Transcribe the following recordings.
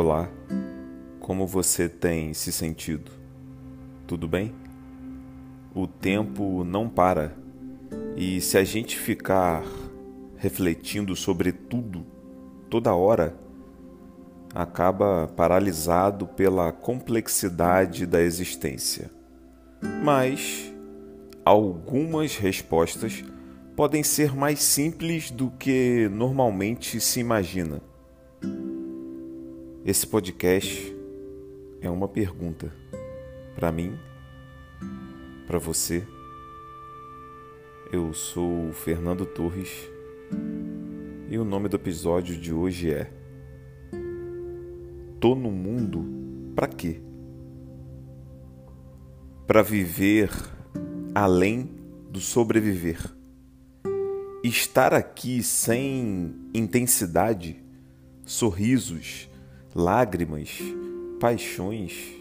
Olá, como você tem se sentido? Tudo bem? O tempo não para e se a gente ficar refletindo sobre tudo, toda hora, acaba paralisado pela complexidade da existência. Mas algumas respostas podem ser mais simples do que normalmente se imagina. Esse podcast é uma pergunta para mim, para você. Eu sou Fernando Torres e o nome do episódio de hoje é Tô no mundo para quê? Para viver além do sobreviver. Estar aqui sem intensidade, sorrisos, lágrimas, paixões,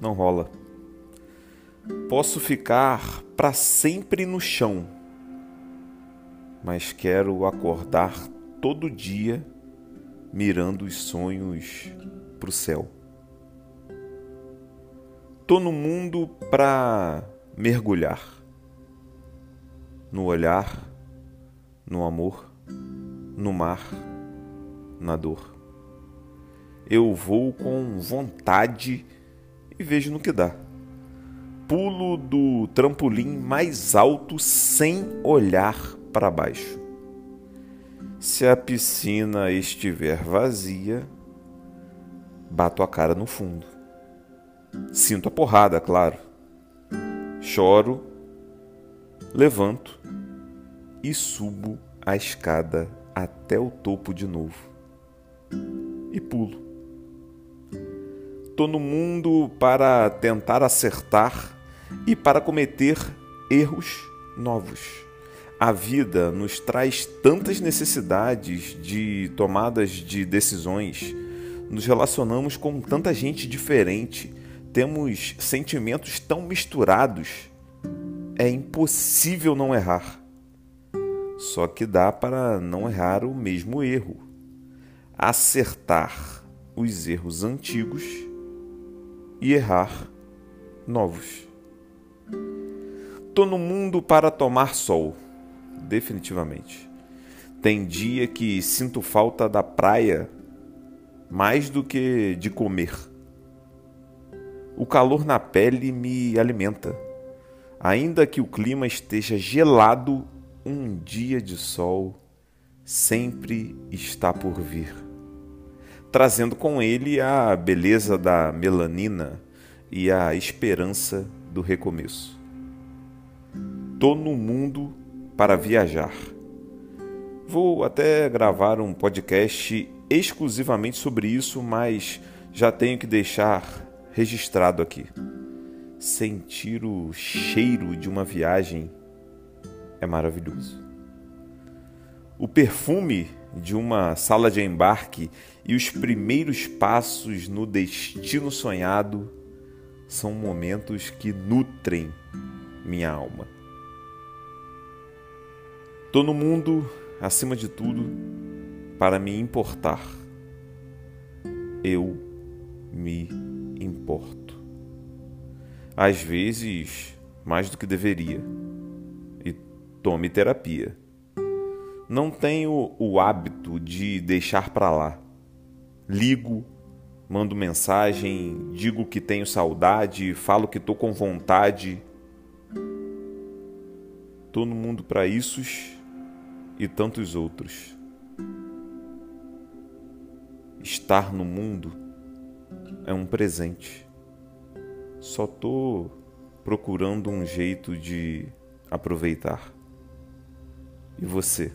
não rola. Posso ficar para sempre no chão, mas quero acordar todo dia mirando os sonhos para o céu. Tô no mundo para mergulhar no olhar, no amor, no mar, na dor eu vou com vontade e vejo no que dá. Pulo do trampolim mais alto sem olhar para baixo. Se a piscina estiver vazia, bato a cara no fundo. Sinto a porrada, claro. Choro, levanto e subo a escada até o topo de novo. E pulo. Estou no mundo para tentar acertar e para cometer erros novos. A vida nos traz tantas necessidades de tomadas de decisões, nos relacionamos com tanta gente diferente, temos sentimentos tão misturados. É impossível não errar. Só que dá para não errar o mesmo erro. Acertar os erros antigos e errar novos. Tô no mundo para tomar sol, definitivamente. Tem dia que sinto falta da praia mais do que de comer. O calor na pele me alimenta. Ainda que o clima esteja gelado, um dia de sol sempre está por vir trazendo com ele a beleza da melanina e a esperança do recomeço. Tô no mundo para viajar. Vou até gravar um podcast exclusivamente sobre isso, mas já tenho que deixar registrado aqui. Sentir o cheiro de uma viagem é maravilhoso. O perfume de uma sala de embarque e os primeiros passos no destino sonhado são momentos que nutrem minha alma. Tô no mundo, acima de tudo, para me importar. Eu me importo. Às vezes, mais do que deveria. E tome terapia. Não tenho o hábito de deixar para lá ligo, mando mensagem, digo que tenho saudade, falo que estou com vontade. Estou no mundo para isso e tantos outros. Estar no mundo é um presente. Só estou procurando um jeito de aproveitar. E você?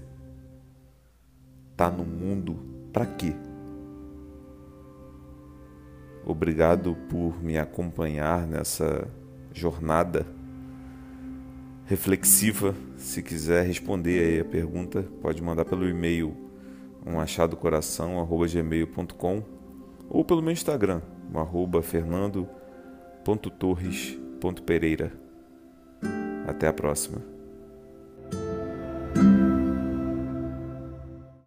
Tá no mundo para quê? Obrigado por me acompanhar nessa jornada reflexiva. Se quiser responder aí a pergunta, pode mandar pelo e-mail umachadocoração@gmail.com ou pelo meu Instagram, fernando.torres.pereira. Até a próxima.